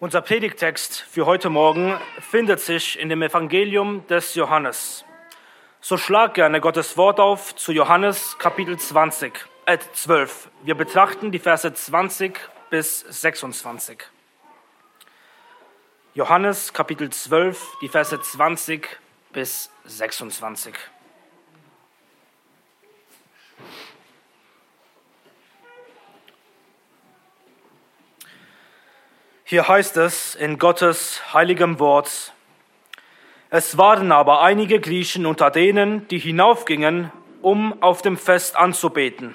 Unser Predigtext für heute Morgen findet sich in dem Evangelium des Johannes. So schlag gerne Gottes Wort auf zu Johannes Kapitel 20, äh 12. Wir betrachten die Verse 20 bis 26. Johannes Kapitel 12, die Verse 20 bis 26. Hier heißt es in Gottes heiligem Wort, es waren aber einige Griechen unter denen, die hinaufgingen, um auf dem Fest anzubeten.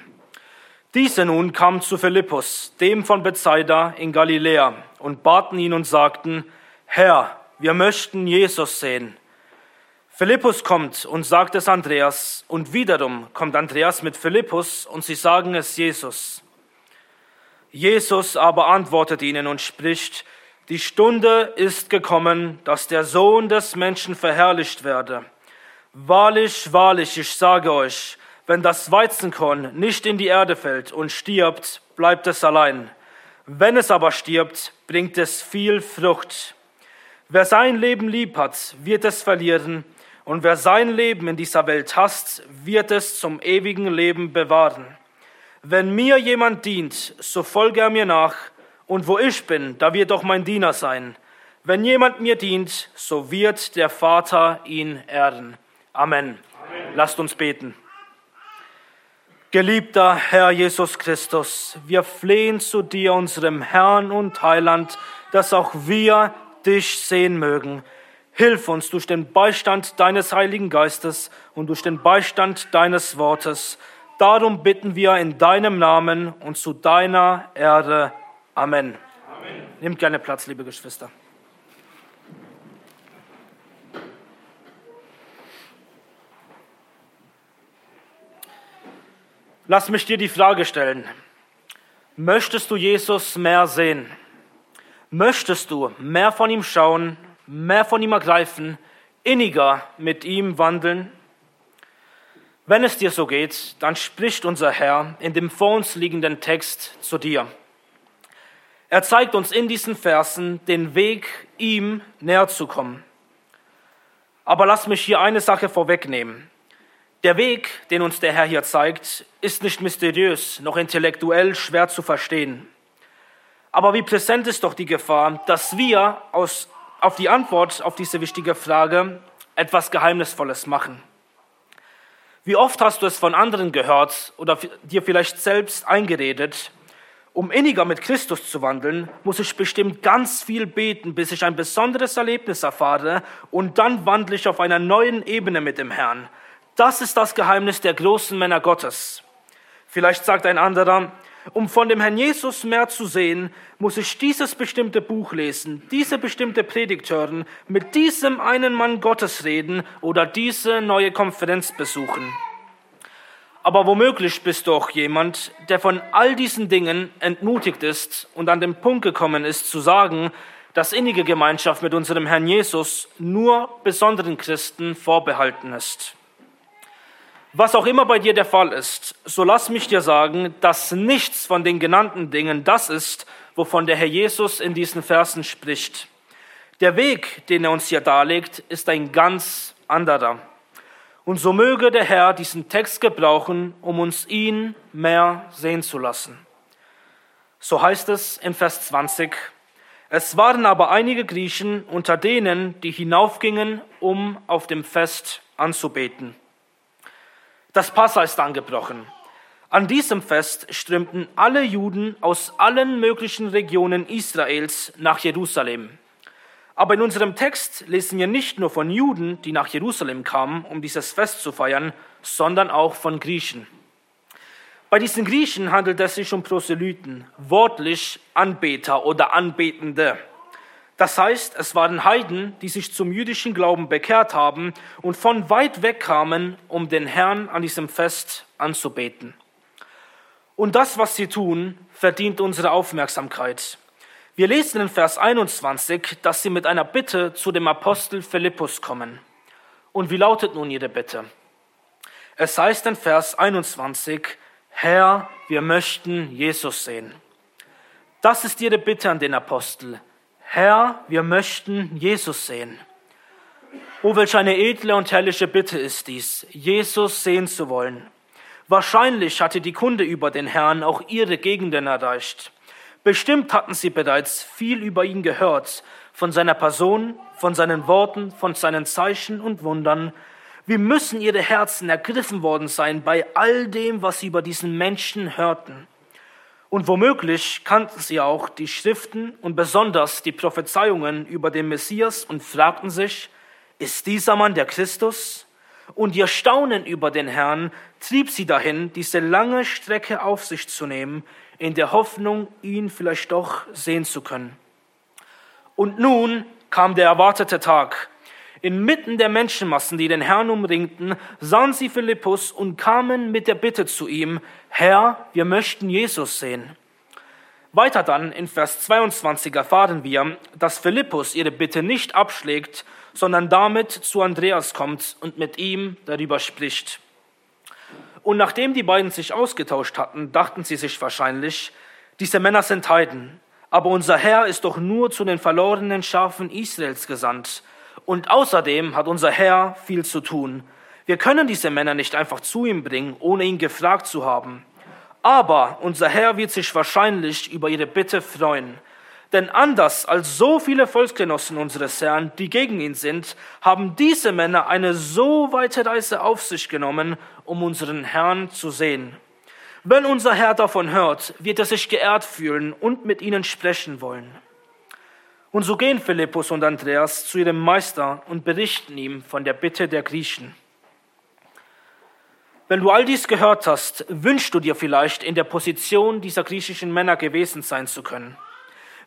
Diese nun kamen zu Philippus, dem von Bethsaida in Galiläa, und baten ihn und sagten, Herr, wir möchten Jesus sehen. Philippus kommt und sagt es Andreas, und wiederum kommt Andreas mit Philippus, und sie sagen es Jesus. Jesus aber antwortet ihnen und spricht, die Stunde ist gekommen, dass der Sohn des Menschen verherrlicht werde. Wahrlich, wahrlich, ich sage euch, wenn das Weizenkorn nicht in die Erde fällt und stirbt, bleibt es allein. Wenn es aber stirbt, bringt es viel Frucht. Wer sein Leben lieb hat, wird es verlieren, und wer sein Leben in dieser Welt hasst, wird es zum ewigen Leben bewahren. Wenn mir jemand dient, so folge er mir nach, und wo ich bin, da wird auch mein Diener sein. Wenn jemand mir dient, so wird der Vater ihn ehren. Amen. Amen. Lasst uns beten. Geliebter Herr Jesus Christus, wir flehen zu dir, unserem Herrn und Heiland, dass auch wir dich sehen mögen. Hilf uns durch den Beistand deines Heiligen Geistes und durch den Beistand deines Wortes, Darum bitten wir in deinem Namen und zu deiner Ehre. Amen. Amen. Nehmt gerne Platz, liebe Geschwister. Lass mich dir die Frage stellen. Möchtest du Jesus mehr sehen? Möchtest du mehr von ihm schauen, mehr von ihm ergreifen, inniger mit ihm wandeln? Wenn es dir so geht, dann spricht unser Herr in dem vor uns liegenden Text zu dir. Er zeigt uns in diesen Versen den Weg, ihm näher zu kommen. Aber lass mich hier eine Sache vorwegnehmen. Der Weg, den uns der Herr hier zeigt, ist nicht mysteriös, noch intellektuell schwer zu verstehen. Aber wie präsent ist doch die Gefahr, dass wir aus, auf die Antwort auf diese wichtige Frage etwas Geheimnisvolles machen. Wie oft hast du es von anderen gehört oder dir vielleicht selbst eingeredet? Um inniger mit Christus zu wandeln, muss ich bestimmt ganz viel beten, bis ich ein besonderes Erlebnis erfahre und dann wandle ich auf einer neuen Ebene mit dem Herrn. Das ist das Geheimnis der großen Männer Gottes. Vielleicht sagt ein anderer, um von dem Herrn Jesus mehr zu sehen, muss ich dieses bestimmte Buch lesen, diese bestimmte Predigt hören, mit diesem einen Mann Gottes reden oder diese neue Konferenz besuchen. Aber womöglich bist du auch jemand, der von all diesen Dingen entmutigt ist und an den Punkt gekommen ist zu sagen, dass innige Gemeinschaft mit unserem Herrn Jesus nur besonderen Christen vorbehalten ist. Was auch immer bei dir der Fall ist, so lass mich dir sagen, dass nichts von den genannten Dingen das ist, wovon der Herr Jesus in diesen Versen spricht. Der Weg, den er uns hier darlegt, ist ein ganz anderer. Und so möge der Herr diesen Text gebrauchen, um uns ihn mehr sehen zu lassen. So heißt es in Vers 20. Es waren aber einige Griechen unter denen, die hinaufgingen, um auf dem Fest anzubeten. Das Passa ist angebrochen. An diesem Fest strömten alle Juden aus allen möglichen Regionen Israels nach Jerusalem. Aber in unserem Text lesen wir nicht nur von Juden, die nach Jerusalem kamen, um dieses Fest zu feiern, sondern auch von Griechen. Bei diesen Griechen handelt es sich um Proselyten, wortlich Anbeter oder Anbetende. Das heißt, es waren Heiden, die sich zum jüdischen Glauben bekehrt haben und von weit weg kamen, um den Herrn an diesem Fest anzubeten. Und das, was sie tun, verdient unsere Aufmerksamkeit. Wir lesen in Vers 21, dass sie mit einer Bitte zu dem Apostel Philippus kommen. Und wie lautet nun ihre Bitte? Es heißt in Vers 21, Herr, wir möchten Jesus sehen. Das ist ihre Bitte an den Apostel. Herr, wir möchten Jesus sehen. Oh, welch eine edle und herrliche Bitte ist dies, Jesus sehen zu wollen. Wahrscheinlich hatte die Kunde über den Herrn auch ihre Gegenden erreicht. Bestimmt hatten sie bereits viel über ihn gehört, von seiner Person, von seinen Worten, von seinen Zeichen und Wundern. Wie müssen ihre Herzen ergriffen worden sein bei all dem, was sie über diesen Menschen hörten. Und womöglich kannten sie auch die Schriften und besonders die Prophezeiungen über den Messias und fragten sich, ist dieser Mann der Christus? Und ihr Staunen über den Herrn trieb sie dahin, diese lange Strecke auf sich zu nehmen, in der Hoffnung, ihn vielleicht doch sehen zu können. Und nun kam der erwartete Tag. Inmitten der Menschenmassen, die den Herrn umringten, sahen sie Philippus und kamen mit der Bitte zu ihm, Herr, wir möchten Jesus sehen. Weiter dann in Vers 22 erfahren wir, dass Philippus ihre Bitte nicht abschlägt, sondern damit zu Andreas kommt und mit ihm darüber spricht. Und nachdem die beiden sich ausgetauscht hatten, dachten sie sich wahrscheinlich, diese Männer sind Heiden, aber unser Herr ist doch nur zu den verlorenen Schafen Israels gesandt. Und außerdem hat unser Herr viel zu tun. Wir können diese Männer nicht einfach zu ihm bringen, ohne ihn gefragt zu haben. Aber unser Herr wird sich wahrscheinlich über ihre Bitte freuen. Denn anders als so viele Volksgenossen unseres Herrn, die gegen ihn sind, haben diese Männer eine so weite Reise auf sich genommen, um unseren Herrn zu sehen. Wenn unser Herr davon hört, wird er sich geehrt fühlen und mit ihnen sprechen wollen. Und so gehen Philippus und Andreas zu ihrem Meister und berichten ihm von der Bitte der Griechen. Wenn du all dies gehört hast, wünschst du dir vielleicht in der Position dieser griechischen Männer gewesen sein zu können.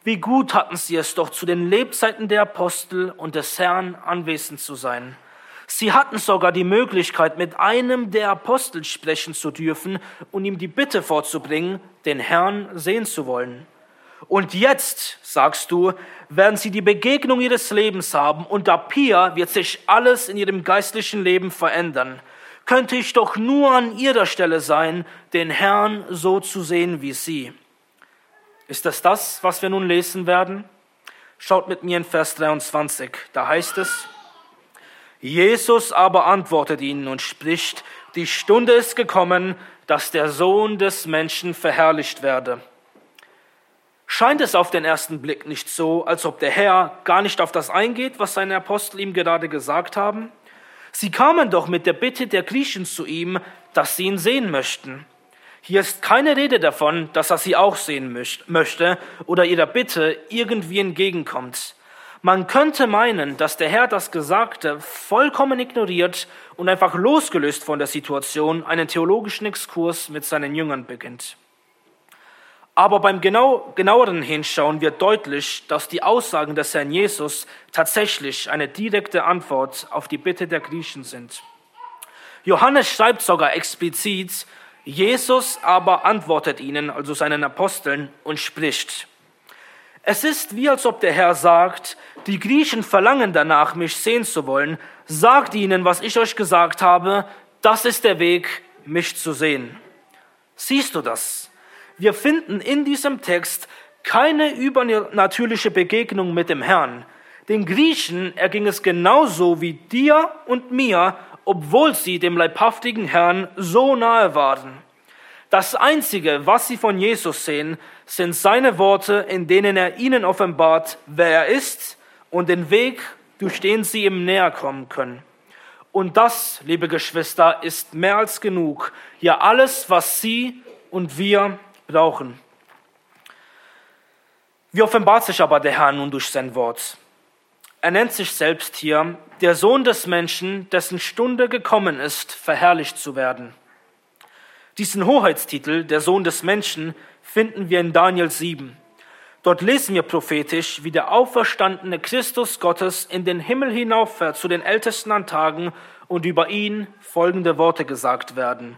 Wie gut hatten sie es doch, zu den Lebzeiten der Apostel und des Herrn anwesend zu sein. Sie hatten sogar die Möglichkeit, mit einem der Apostel sprechen zu dürfen und ihm die Bitte vorzubringen, den Herrn sehen zu wollen. Und jetzt, sagst du, werden sie die Begegnung ihres Lebens haben und ab hier wird sich alles in ihrem geistlichen Leben verändern. Könnte ich doch nur an ihrer Stelle sein, den Herrn so zu sehen wie sie. Ist das das, was wir nun lesen werden? Schaut mit mir in Vers 23. Da heißt es, Jesus aber antwortet ihnen und spricht, die Stunde ist gekommen, dass der Sohn des Menschen verherrlicht werde. Scheint es auf den ersten Blick nicht so, als ob der Herr gar nicht auf das eingeht, was seine Apostel ihm gerade gesagt haben? Sie kamen doch mit der Bitte der Griechen zu ihm, dass sie ihn sehen möchten. Hier ist keine Rede davon, dass er sie auch sehen möchte oder ihrer Bitte irgendwie entgegenkommt. Man könnte meinen, dass der Herr das Gesagte vollkommen ignoriert und einfach losgelöst von der Situation einen theologischen Exkurs mit seinen Jüngern beginnt. Aber beim genau, genaueren Hinschauen wird deutlich, dass die Aussagen des Herrn Jesus tatsächlich eine direkte Antwort auf die Bitte der Griechen sind. Johannes schreibt sogar explizit, Jesus aber antwortet ihnen, also seinen Aposteln, und spricht. Es ist wie als ob der Herr sagt, die Griechen verlangen danach, mich sehen zu wollen. Sagt ihnen, was ich euch gesagt habe, das ist der Weg, mich zu sehen. Siehst du das? Wir finden in diesem Text keine übernatürliche Begegnung mit dem Herrn. Den Griechen erging es genauso wie dir und mir, obwohl sie dem leibhaftigen Herrn so nahe waren. Das Einzige, was sie von Jesus sehen, sind seine Worte, in denen er ihnen offenbart, wer er ist und den Weg, durch den sie ihm näher kommen können. Und das, liebe Geschwister, ist mehr als genug. Ja, alles, was Sie und wir brauchen. Wie offenbart sich aber der Herr nun durch sein Wort? Er nennt sich selbst hier der Sohn des Menschen, dessen Stunde gekommen ist, verherrlicht zu werden. Diesen Hoheitstitel, der Sohn des Menschen, finden wir in Daniel 7. Dort lesen wir prophetisch, wie der auferstandene Christus Gottes in den Himmel hinauffährt zu den Ältesten an Tagen und über ihn folgende Worte gesagt werden.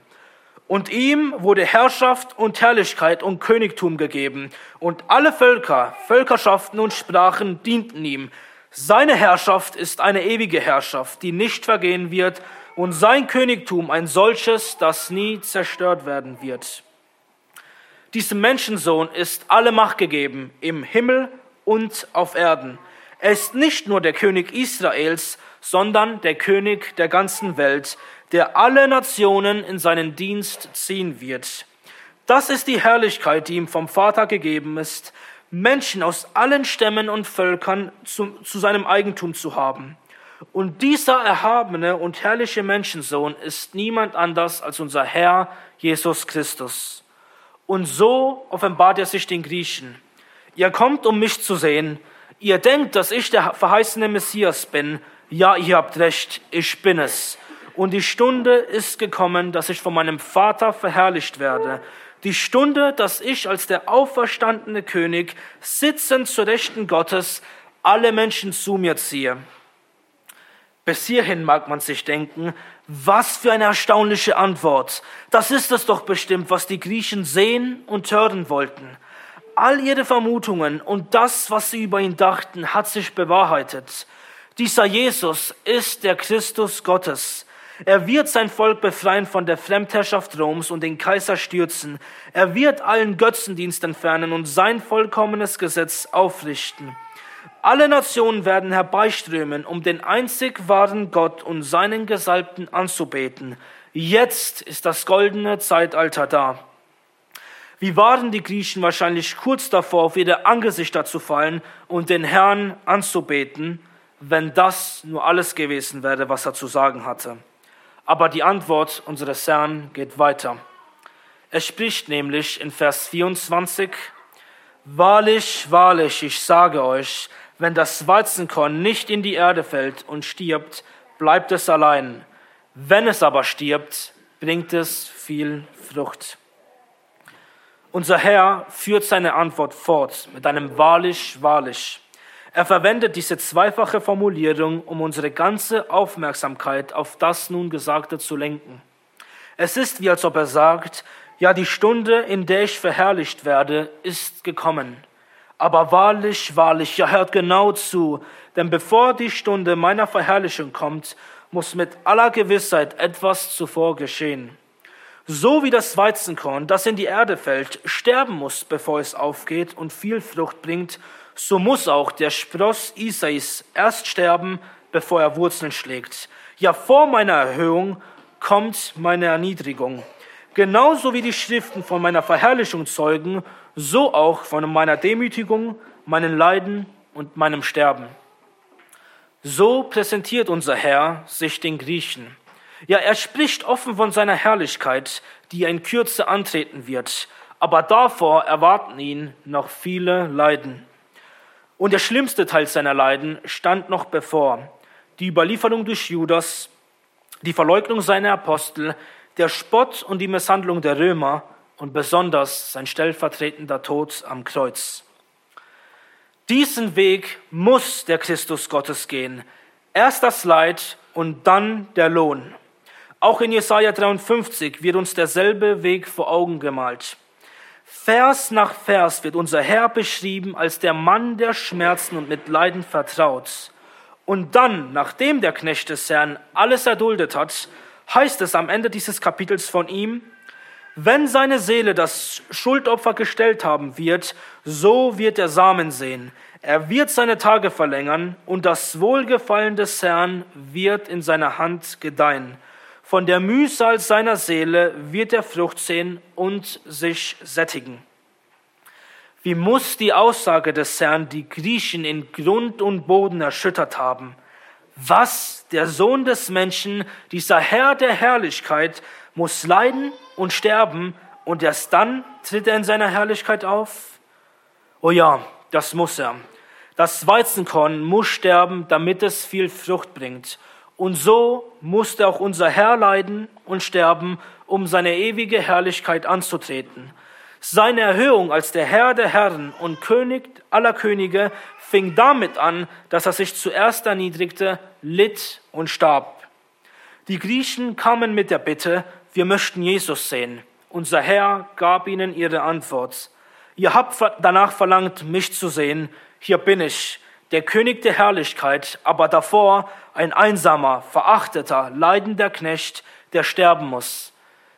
Und ihm wurde Herrschaft und Herrlichkeit und Königtum gegeben, und alle Völker, Völkerschaften und Sprachen dienten ihm. Seine Herrschaft ist eine ewige Herrschaft, die nicht vergehen wird, und sein Königtum ein solches, das nie zerstört werden wird. Diesem Menschensohn ist alle Macht gegeben im Himmel und auf Erden. Er ist nicht nur der König Israels, sondern der König der ganzen Welt, der alle Nationen in seinen Dienst ziehen wird. Das ist die Herrlichkeit, die ihm vom Vater gegeben ist, Menschen aus allen Stämmen und Völkern zu, zu seinem Eigentum zu haben. Und dieser erhabene und herrliche Menschensohn ist niemand anders als unser Herr Jesus Christus. Und so offenbart er sich den Griechen. Ihr kommt, um mich zu sehen. Ihr denkt, dass ich der verheißene Messias bin. Ja, ihr habt recht, ich bin es. Und die Stunde ist gekommen, dass ich von meinem Vater verherrlicht werde. Die Stunde, dass ich als der auferstandene König sitzend zur Rechten Gottes alle Menschen zu mir ziehe. Bis hierhin mag man sich denken, was für eine erstaunliche Antwort. Das ist es doch bestimmt, was die Griechen sehen und hören wollten. All ihre Vermutungen und das, was sie über ihn dachten, hat sich bewahrheitet. Dieser Jesus ist der Christus Gottes. Er wird sein Volk befreien von der Fremdherrschaft Roms und den Kaiser stürzen. Er wird allen Götzendienst entfernen und sein vollkommenes Gesetz aufrichten. Alle Nationen werden herbeiströmen, um den einzig wahren Gott und seinen Gesalbten anzubeten. Jetzt ist das goldene Zeitalter da. Wie waren die Griechen wahrscheinlich kurz davor, auf ihre Angesichter zu fallen und den Herrn anzubeten, wenn das nur alles gewesen wäre, was er zu sagen hatte. Aber die Antwort unseres Herrn geht weiter. Er spricht nämlich in Vers 24, Wahrlich, wahrlich, ich sage euch, wenn das Weizenkorn nicht in die Erde fällt und stirbt, bleibt es allein. Wenn es aber stirbt, bringt es viel Frucht. Unser Herr führt seine Antwort fort mit einem wahrlich, wahrlich. Er verwendet diese zweifache Formulierung, um unsere ganze Aufmerksamkeit auf das nun Gesagte zu lenken. Es ist wie als ob er sagt, ja, die Stunde, in der ich verherrlicht werde, ist gekommen. Aber wahrlich, wahrlich, ja hört genau zu, denn bevor die Stunde meiner Verherrlichung kommt, muss mit aller Gewissheit etwas zuvor geschehen. So wie das Weizenkorn, das in die Erde fällt, sterben muss, bevor es aufgeht und viel Frucht bringt, so muss auch der Spross Isais erst sterben, bevor er Wurzeln schlägt. Ja, vor meiner Erhöhung kommt meine Erniedrigung. Genauso wie die Schriften von meiner Verherrlichung zeugen, so auch von meiner Demütigung, meinen Leiden und meinem Sterben. So präsentiert unser Herr sich den Griechen. Ja, er spricht offen von seiner Herrlichkeit, die in Kürze antreten wird, aber davor erwarten ihn noch viele Leiden. Und der schlimmste Teil seiner Leiden stand noch bevor. Die Überlieferung durch Judas, die Verleugnung seiner Apostel, der Spott und die Misshandlung der Römer und besonders sein stellvertretender Tod am Kreuz. Diesen Weg muss der Christus Gottes gehen. Erst das Leid und dann der Lohn. Auch in Jesaja 53 wird uns derselbe Weg vor Augen gemalt. Vers nach Vers wird unser Herr beschrieben als der Mann, der Schmerzen und mit Leiden vertraut. Und dann, nachdem der Knecht des Herrn alles erduldet hat, heißt es am Ende dieses Kapitels von ihm, wenn seine Seele das Schuldopfer gestellt haben wird, so wird er Samen sehen. Er wird seine Tage verlängern und das Wohlgefallen des Herrn wird in seiner Hand gedeihen. Von der Mühsal seiner Seele wird er Frucht sehen und sich sättigen. Wie muss die Aussage des Herrn die Griechen in Grund und Boden erschüttert haben? Was der Sohn des Menschen, dieser Herr der Herrlichkeit, muss leiden und sterben und erst dann tritt er in seiner Herrlichkeit auf? Oh ja, das muss er. Das Weizenkorn muss sterben, damit es viel Frucht bringt. Und so musste auch unser Herr leiden und sterben, um seine ewige Herrlichkeit anzutreten. Seine Erhöhung als der Herr der Herren und König aller Könige fing damit an, dass er sich zuerst erniedrigte, litt und starb. Die Griechen kamen mit der Bitte, wir möchten Jesus sehen. Unser Herr gab ihnen ihre Antwort. Ihr habt danach verlangt, mich zu sehen. Hier bin ich, der König der Herrlichkeit, aber davor ein einsamer, verachteter, leidender Knecht, der sterben muss.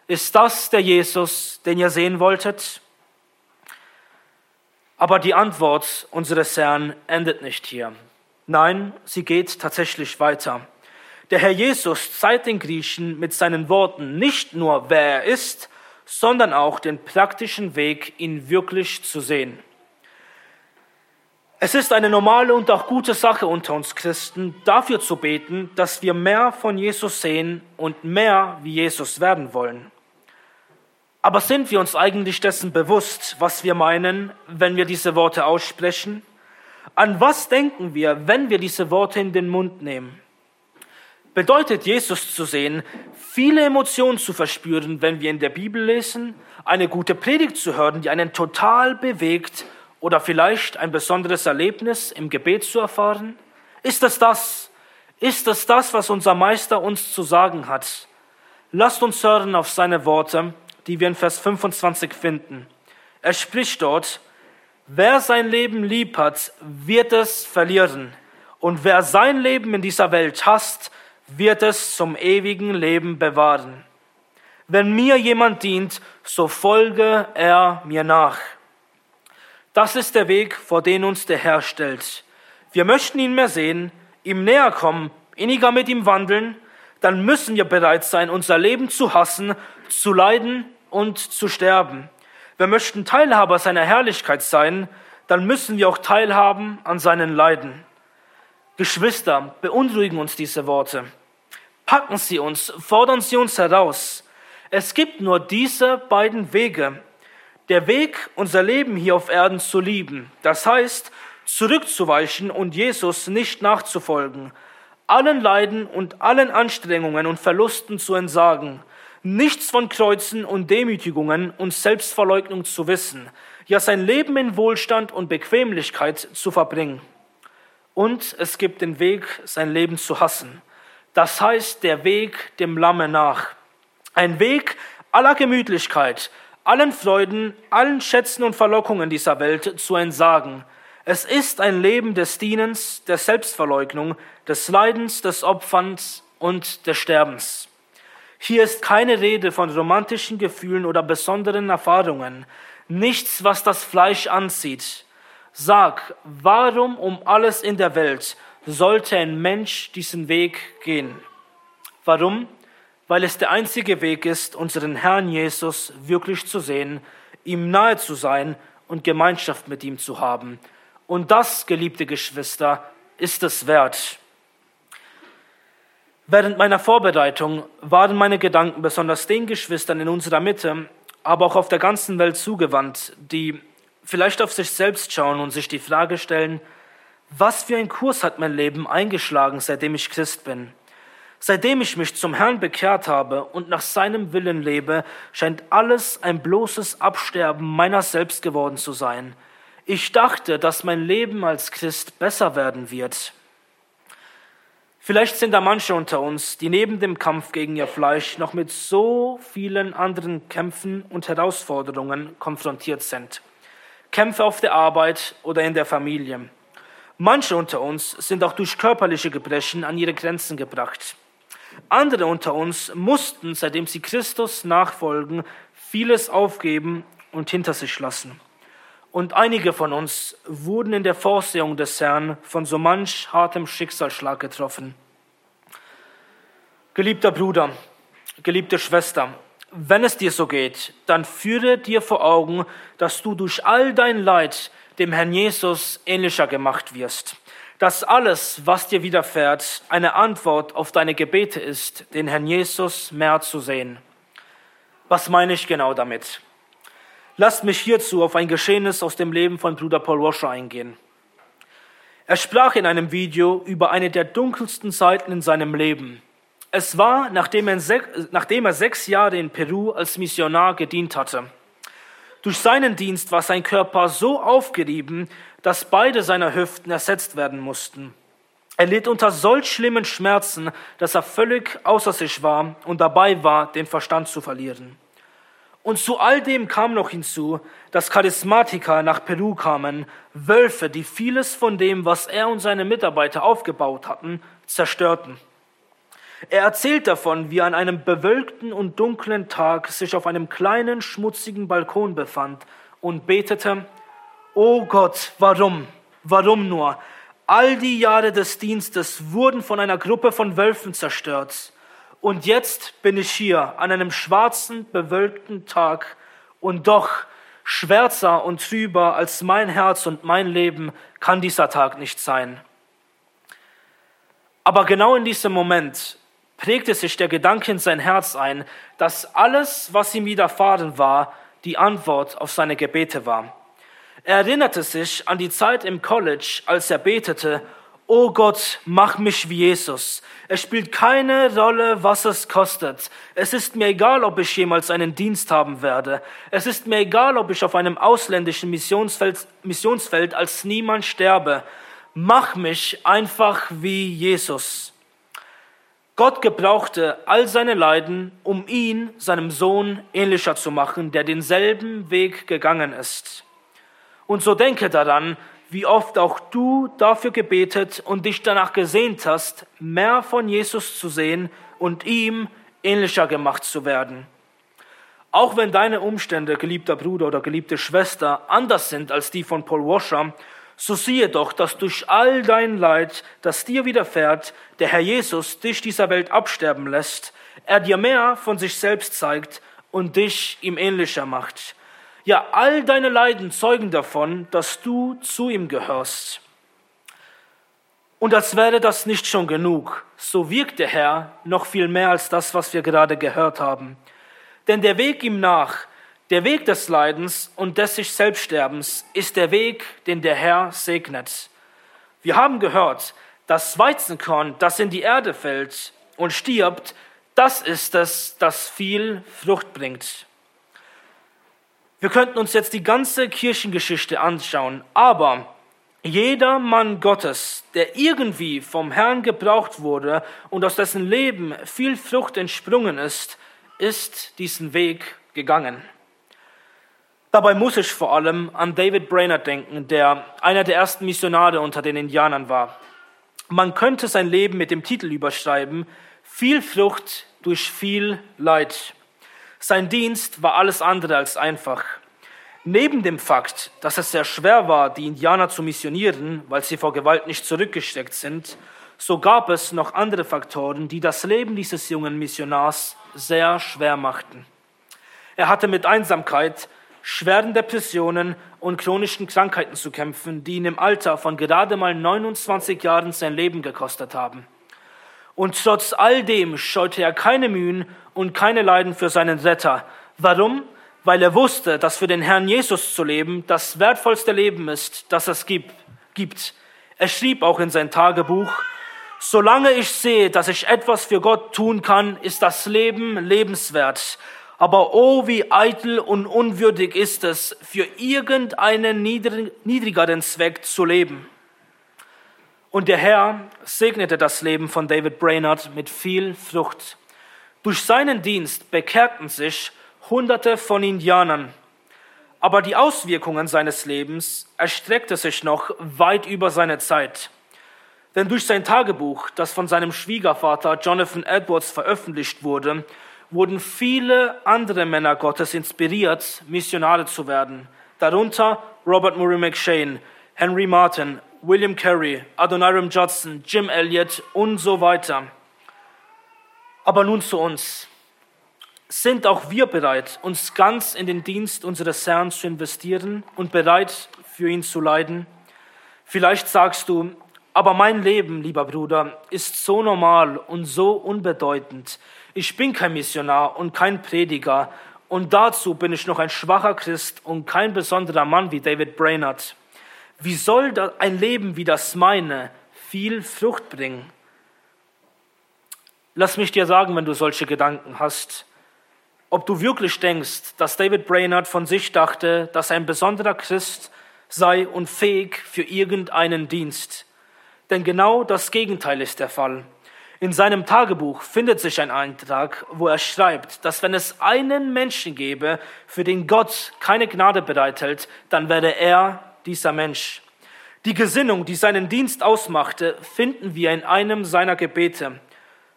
Ist das der Jesus, den ihr sehen wolltet? Aber die Antwort unseres Herrn endet nicht hier. Nein, sie geht tatsächlich weiter. Der Herr Jesus zeigt den Griechen mit seinen Worten nicht nur, wer er ist, sondern auch den praktischen Weg, ihn wirklich zu sehen. Es ist eine normale und auch gute Sache unter uns Christen, dafür zu beten, dass wir mehr von Jesus sehen und mehr wie Jesus werden wollen. Aber sind wir uns eigentlich dessen bewusst, was wir meinen, wenn wir diese Worte aussprechen? An was denken wir, wenn wir diese Worte in den Mund nehmen? Bedeutet Jesus zu sehen, viele Emotionen zu verspüren, wenn wir in der Bibel lesen, eine gute Predigt zu hören, die einen total bewegt oder vielleicht ein besonderes Erlebnis im Gebet zu erfahren? Ist es das? Ist es das, was unser Meister uns zu sagen hat? Lasst uns hören auf seine Worte, die wir in Vers 25 finden. Er spricht dort, wer sein Leben lieb hat, wird es verlieren. Und wer sein Leben in dieser Welt hasst, wird es zum ewigen Leben bewahren. Wenn mir jemand dient, so folge er mir nach. Das ist der Weg, vor den uns der Herr stellt. Wir möchten ihn mehr sehen, ihm näher kommen, inniger mit ihm wandeln, dann müssen wir bereit sein, unser Leben zu hassen, zu leiden und zu sterben. Wir möchten Teilhaber seiner Herrlichkeit sein, dann müssen wir auch teilhaben an seinen Leiden. Geschwister, beunruhigen uns diese Worte. Packen Sie uns, fordern Sie uns heraus. Es gibt nur diese beiden Wege, der Weg, unser Leben hier auf Erden zu lieben, das heißt, zurückzuweichen und Jesus nicht nachzufolgen, allen Leiden und allen Anstrengungen und Verlusten zu entsagen, nichts von Kreuzen und Demütigungen und Selbstverleugnung zu wissen, ja sein Leben in Wohlstand und Bequemlichkeit zu verbringen. Und es gibt den Weg, sein Leben zu hassen. Das heißt, der Weg dem Lamme nach. Ein Weg aller Gemütlichkeit, allen Freuden, allen Schätzen und Verlockungen dieser Welt zu entsagen. Es ist ein Leben des Dienens, der Selbstverleugnung, des Leidens, des Opferns und des Sterbens. Hier ist keine Rede von romantischen Gefühlen oder besonderen Erfahrungen, nichts, was das Fleisch anzieht. Sag, warum um alles in der Welt sollte ein Mensch diesen Weg gehen? Warum? Weil es der einzige Weg ist, unseren Herrn Jesus wirklich zu sehen, ihm nahe zu sein und Gemeinschaft mit ihm zu haben. Und das, geliebte Geschwister, ist es wert. Während meiner Vorbereitung waren meine Gedanken besonders den Geschwistern in unserer Mitte, aber auch auf der ganzen Welt zugewandt, die vielleicht auf sich selbst schauen und sich die Frage stellen, was für ein Kurs hat mein Leben eingeschlagen, seitdem ich Christ bin? Seitdem ich mich zum Herrn bekehrt habe und nach seinem Willen lebe, scheint alles ein bloßes Absterben meiner selbst geworden zu sein. Ich dachte, dass mein Leben als Christ besser werden wird. Vielleicht sind da manche unter uns, die neben dem Kampf gegen ihr Fleisch noch mit so vielen anderen Kämpfen und Herausforderungen konfrontiert sind. Kämpfe auf der Arbeit oder in der Familie. Manche unter uns sind auch durch körperliche Gebrechen an ihre Grenzen gebracht. Andere unter uns mussten, seitdem sie Christus nachfolgen, vieles aufgeben und hinter sich lassen. Und einige von uns wurden in der Vorsehung des Herrn von so manch hartem Schicksalsschlag getroffen. Geliebter Bruder, geliebte Schwester, wenn es dir so geht, dann führe dir vor Augen, dass du durch all dein Leid dem Herrn Jesus ähnlicher gemacht wirst dass alles, was dir widerfährt, eine Antwort auf deine Gebete ist, den Herrn Jesus mehr zu sehen. Was meine ich genau damit? Lasst mich hierzu auf ein Geschehnis aus dem Leben von Bruder Paul Washer eingehen. Er sprach in einem Video über eine der dunkelsten Zeiten in seinem Leben. Es war, nachdem er, nachdem er sechs Jahre in Peru als Missionar gedient hatte. Durch seinen Dienst war sein Körper so aufgerieben, dass beide seiner Hüften ersetzt werden mussten. Er litt unter solch schlimmen Schmerzen, dass er völlig außer sich war und dabei war, den Verstand zu verlieren. Und zu all dem kam noch hinzu, dass Charismatiker nach Peru kamen, Wölfe, die vieles von dem, was er und seine Mitarbeiter aufgebaut hatten, zerstörten. Er erzählt davon, wie er an einem bewölkten und dunklen Tag sich auf einem kleinen, schmutzigen Balkon befand und betete, O Gott, warum? Warum nur? All die Jahre des Dienstes wurden von einer Gruppe von Wölfen zerstört. Und jetzt bin ich hier an einem schwarzen, bewölkten Tag und doch schwärzer und trüber als mein Herz und mein Leben kann dieser Tag nicht sein. Aber genau in diesem Moment prägte sich der Gedanke in sein Herz ein, dass alles, was ihm widerfahren war, die Antwort auf seine Gebete war. Er erinnerte sich an die Zeit im College, als er betete, Oh Gott, mach mich wie Jesus. Es spielt keine Rolle, was es kostet. Es ist mir egal, ob ich jemals einen Dienst haben werde. Es ist mir egal, ob ich auf einem ausländischen Missionsfeld, Missionsfeld als niemand sterbe. Mach mich einfach wie Jesus. Gott gebrauchte all seine Leiden, um ihn, seinem Sohn, ähnlicher zu machen, der denselben Weg gegangen ist. Und so denke daran, wie oft auch du dafür gebetet und dich danach gesehnt hast, mehr von Jesus zu sehen und ihm ähnlicher gemacht zu werden. Auch wenn deine Umstände, geliebter Bruder oder geliebte Schwester, anders sind als die von Paul Washer, so siehe doch, dass durch all dein Leid, das dir widerfährt, der Herr Jesus dich dieser Welt absterben lässt, er dir mehr von sich selbst zeigt und dich ihm ähnlicher macht. Ja, all deine Leiden zeugen davon, dass du zu ihm gehörst. Und als wäre das nicht schon genug, so wirkt der Herr noch viel mehr als das, was wir gerade gehört haben. Denn der Weg ihm nach, der Weg des Leidens und des sich Selbststerbens ist der Weg, den der Herr segnet. Wir haben gehört, das Weizenkorn, das in die Erde fällt und stirbt, das ist es, das viel Frucht bringt. Wir könnten uns jetzt die ganze Kirchengeschichte anschauen, aber jeder Mann Gottes, der irgendwie vom Herrn gebraucht wurde und aus dessen Leben viel Frucht entsprungen ist, ist diesen Weg gegangen. Dabei muss ich vor allem an David Brainerd denken, der einer der ersten Missionare unter den Indianern war. Man könnte sein Leben mit dem Titel überschreiben, viel Frucht durch viel Leid. Sein Dienst war alles andere als einfach. Neben dem Fakt, dass es sehr schwer war, die Indianer zu missionieren, weil sie vor Gewalt nicht zurückgesteckt sind, so gab es noch andere Faktoren, die das Leben dieses jungen Missionars sehr schwer machten. Er hatte mit Einsamkeit, schweren Depressionen und chronischen Krankheiten zu kämpfen, die ihn im Alter von gerade mal 29 Jahren sein Leben gekostet haben. Und trotz all dem scheute er keine Mühen und keine Leiden für seinen Retter. Warum? Weil er wusste, dass für den Herrn Jesus zu leben das wertvollste Leben ist, das es gibt. Er schrieb auch in sein Tagebuch, Solange ich sehe, dass ich etwas für Gott tun kann, ist das Leben lebenswert. Aber oh, wie eitel und unwürdig ist es, für irgendeinen niedrigeren Zweck zu leben. Und der Herr segnete das Leben von David Brainerd mit viel Frucht. Durch seinen Dienst bekehrten sich Hunderte von Indianern. Aber die Auswirkungen seines Lebens erstreckte sich noch weit über seine Zeit. Denn durch sein Tagebuch, das von seinem Schwiegervater Jonathan Edwards veröffentlicht wurde, wurden viele andere Männer Gottes inspiriert, Missionare zu werden. Darunter Robert Murray McShane, Henry Martin, William Carey, Adoniram Judson, Jim Elliot und so weiter. Aber nun zu uns. Sind auch wir bereit, uns ganz in den Dienst unseres Herrn zu investieren und bereit, für ihn zu leiden? Vielleicht sagst du, aber mein Leben, lieber Bruder, ist so normal und so unbedeutend. Ich bin kein Missionar und kein Prediger und dazu bin ich noch ein schwacher Christ und kein besonderer Mann wie David Brainerd. Wie soll ein Leben wie das meine viel Frucht bringen? Lass mich dir sagen, wenn du solche Gedanken hast, ob du wirklich denkst, dass David Brainerd von sich dachte, dass ein besonderer Christ sei und fähig für irgendeinen Dienst. Denn genau das Gegenteil ist der Fall. In seinem Tagebuch findet sich ein Eintrag, wo er schreibt, dass wenn es einen Menschen gäbe, für den Gott keine Gnade bereithält, dann wäre er dieser Mensch. Die Gesinnung, die seinen Dienst ausmachte, finden wir in einem seiner Gebete.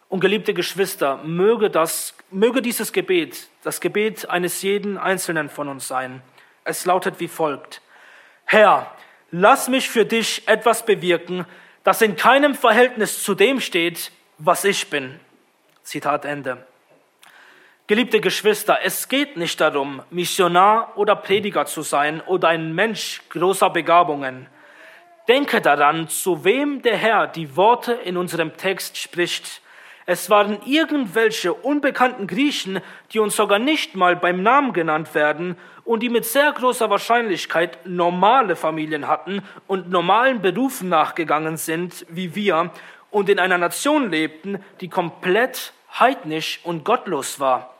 Und geliebte Geschwister, möge, das, möge dieses Gebet das Gebet eines jeden Einzelnen von uns sein. Es lautet wie folgt. Herr, lass mich für dich etwas bewirken, das in keinem Verhältnis zu dem steht, was ich bin. Zitat Ende. Geliebte Geschwister, es geht nicht darum, Missionar oder Prediger zu sein oder ein Mensch großer Begabungen. Denke daran, zu wem der Herr die Worte in unserem Text spricht. Es waren irgendwelche unbekannten Griechen, die uns sogar nicht mal beim Namen genannt werden und die mit sehr großer Wahrscheinlichkeit normale Familien hatten und normalen Berufen nachgegangen sind, wie wir, und in einer Nation lebten, die komplett heidnisch und gottlos war.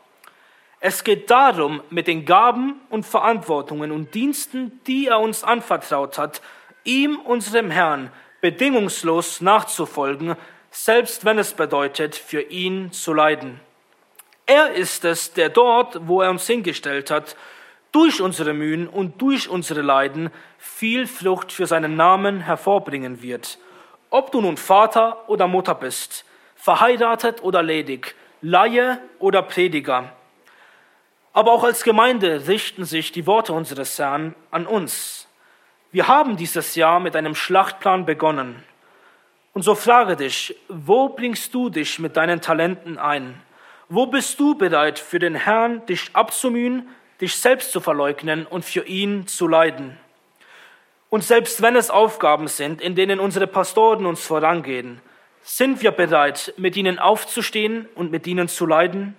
Es geht darum, mit den Gaben und Verantwortungen und Diensten, die er uns anvertraut hat, ihm, unserem Herrn, bedingungslos nachzufolgen, selbst wenn es bedeutet, für ihn zu leiden. Er ist es, der dort, wo er uns hingestellt hat, durch unsere Mühen und durch unsere Leiden viel Frucht für seinen Namen hervorbringen wird. Ob du nun Vater oder Mutter bist, verheiratet oder ledig, Laie oder Prediger. Aber auch als Gemeinde richten sich die Worte unseres Herrn an uns. Wir haben dieses Jahr mit einem Schlachtplan begonnen. Und so frage dich, wo bringst du dich mit deinen Talenten ein? Wo bist du bereit, für den Herrn dich abzumühen, dich selbst zu verleugnen und für ihn zu leiden? Und selbst wenn es Aufgaben sind, in denen unsere Pastoren uns vorangehen, sind wir bereit, mit ihnen aufzustehen und mit ihnen zu leiden?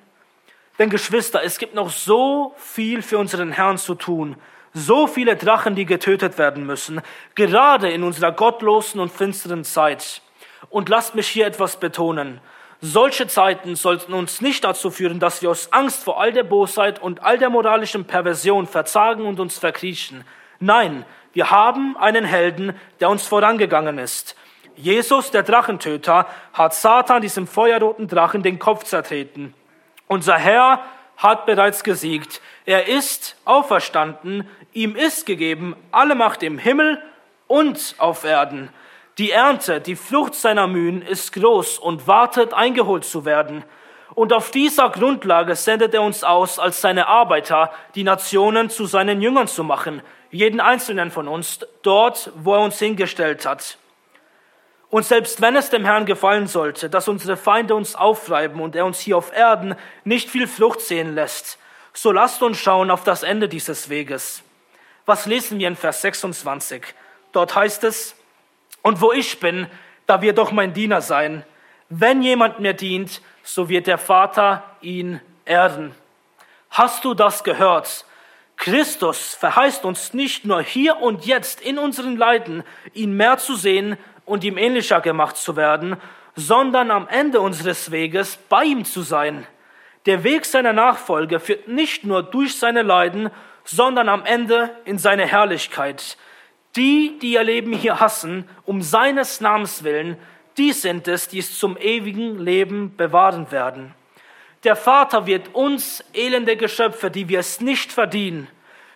Denn Geschwister, es gibt noch so viel für unseren Herrn zu tun, so viele Drachen, die getötet werden müssen, gerade in unserer gottlosen und finsteren Zeit. Und lasst mich hier etwas betonen. Solche Zeiten sollten uns nicht dazu führen, dass wir aus Angst vor all der Bosheit und all der moralischen Perversion verzagen und uns verkriechen. Nein, wir haben einen Helden, der uns vorangegangen ist. Jesus, der Drachentöter, hat Satan, diesem feuerroten Drachen, den Kopf zertreten. Unser Herr hat bereits gesiegt. Er ist auferstanden. Ihm ist gegeben alle Macht im Himmel und auf Erden. Die Ernte, die Flucht seiner Mühen ist groß und wartet, eingeholt zu werden. Und auf dieser Grundlage sendet er uns aus, als seine Arbeiter, die Nationen zu seinen Jüngern zu machen, jeden einzelnen von uns, dort, wo er uns hingestellt hat. Und selbst wenn es dem Herrn gefallen sollte, dass unsere Feinde uns aufreiben und er uns hier auf Erden nicht viel Flucht sehen lässt, so lasst uns schauen auf das Ende dieses Weges. Was lesen wir in Vers 26? Dort heißt es, und wo ich bin, da wird doch mein Diener sein. Wenn jemand mir dient, so wird der Vater ihn ehren. Hast du das gehört? Christus verheißt uns nicht nur hier und jetzt in unseren Leiden, ihn mehr zu sehen und ihm ähnlicher gemacht zu werden, sondern am Ende unseres Weges bei ihm zu sein. Der Weg seiner Nachfolge führt nicht nur durch seine Leiden, sondern am Ende in seine Herrlichkeit. Die, die ihr Leben hier hassen, um seines Namens willen, die sind es, die es zum ewigen Leben bewahren werden. Der Vater wird uns, elende Geschöpfe, die wir es nicht verdienen,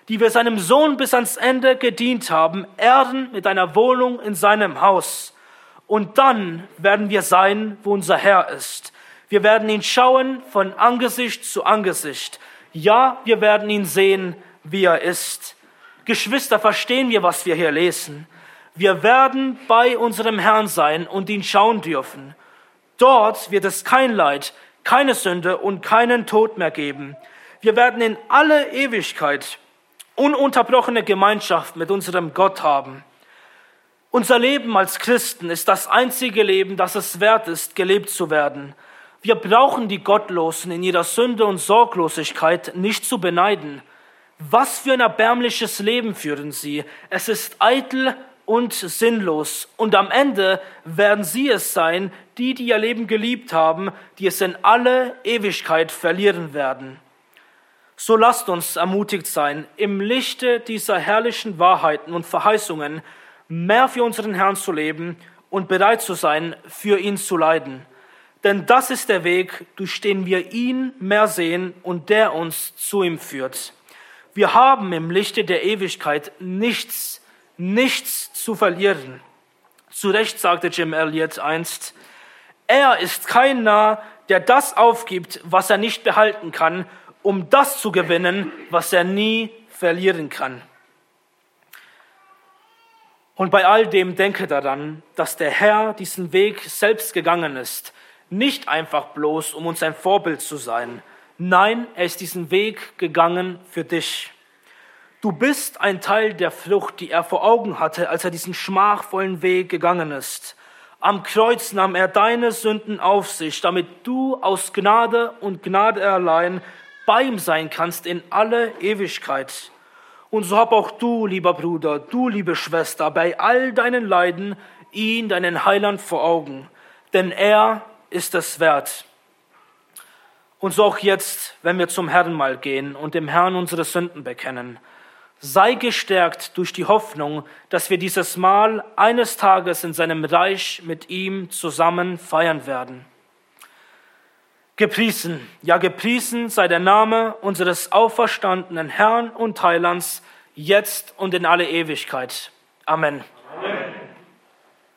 die wir seinem Sohn bis ans Ende gedient haben, erden mit einer Wohnung in seinem Haus. Und dann werden wir sein, wo unser Herr ist. Wir werden ihn schauen von Angesicht zu Angesicht. Ja, wir werden ihn sehen, wie er ist. Geschwister, verstehen wir, was wir hier lesen. Wir werden bei unserem Herrn sein und ihn schauen dürfen. Dort wird es kein Leid, keine Sünde und keinen Tod mehr geben. Wir werden in alle Ewigkeit ununterbrochene Gemeinschaft mit unserem Gott haben. Unser Leben als Christen ist das einzige Leben, das es wert ist, gelebt zu werden. Wir brauchen die Gottlosen in ihrer Sünde und Sorglosigkeit nicht zu beneiden. Was für ein erbärmliches Leben führen sie. Es ist eitel und sinnlos. Und am Ende werden sie es sein, die, die ihr Leben geliebt haben, die es in alle Ewigkeit verlieren werden. So lasst uns ermutigt sein, im Lichte dieser herrlichen Wahrheiten und Verheißungen mehr für unseren Herrn zu leben und bereit zu sein, für ihn zu leiden. Denn das ist der Weg, durch den wir ihn mehr sehen und der uns zu ihm führt. Wir haben im Lichte der Ewigkeit nichts, nichts zu verlieren. Zu Recht sagte Jim Elliot einst, er ist kein Narr, der das aufgibt, was er nicht behalten kann, um das zu gewinnen, was er nie verlieren kann. Und bei all dem denke daran, dass der Herr diesen Weg selbst gegangen ist, nicht einfach bloß, um uns ein Vorbild zu sein. Nein, er ist diesen Weg gegangen für dich. Du bist ein Teil der Flucht, die er vor Augen hatte, als er diesen schmachvollen Weg gegangen ist. Am Kreuz nahm er deine Sünden auf sich, damit du aus Gnade und Gnade allein bei ihm sein kannst in alle Ewigkeit. Und so hab auch du, lieber Bruder, du, liebe Schwester, bei all deinen Leiden ihn, deinen Heiland, vor Augen. Denn er ist es wert. Und so auch jetzt, wenn wir zum Herrn mal gehen und dem Herrn unsere Sünden bekennen. Sei gestärkt durch die Hoffnung, dass wir dieses Mal eines Tages in seinem Reich mit ihm zusammen feiern werden. Gepriesen, ja gepriesen sei der Name unseres auferstandenen Herrn und Heilands, jetzt und in alle Ewigkeit. Amen.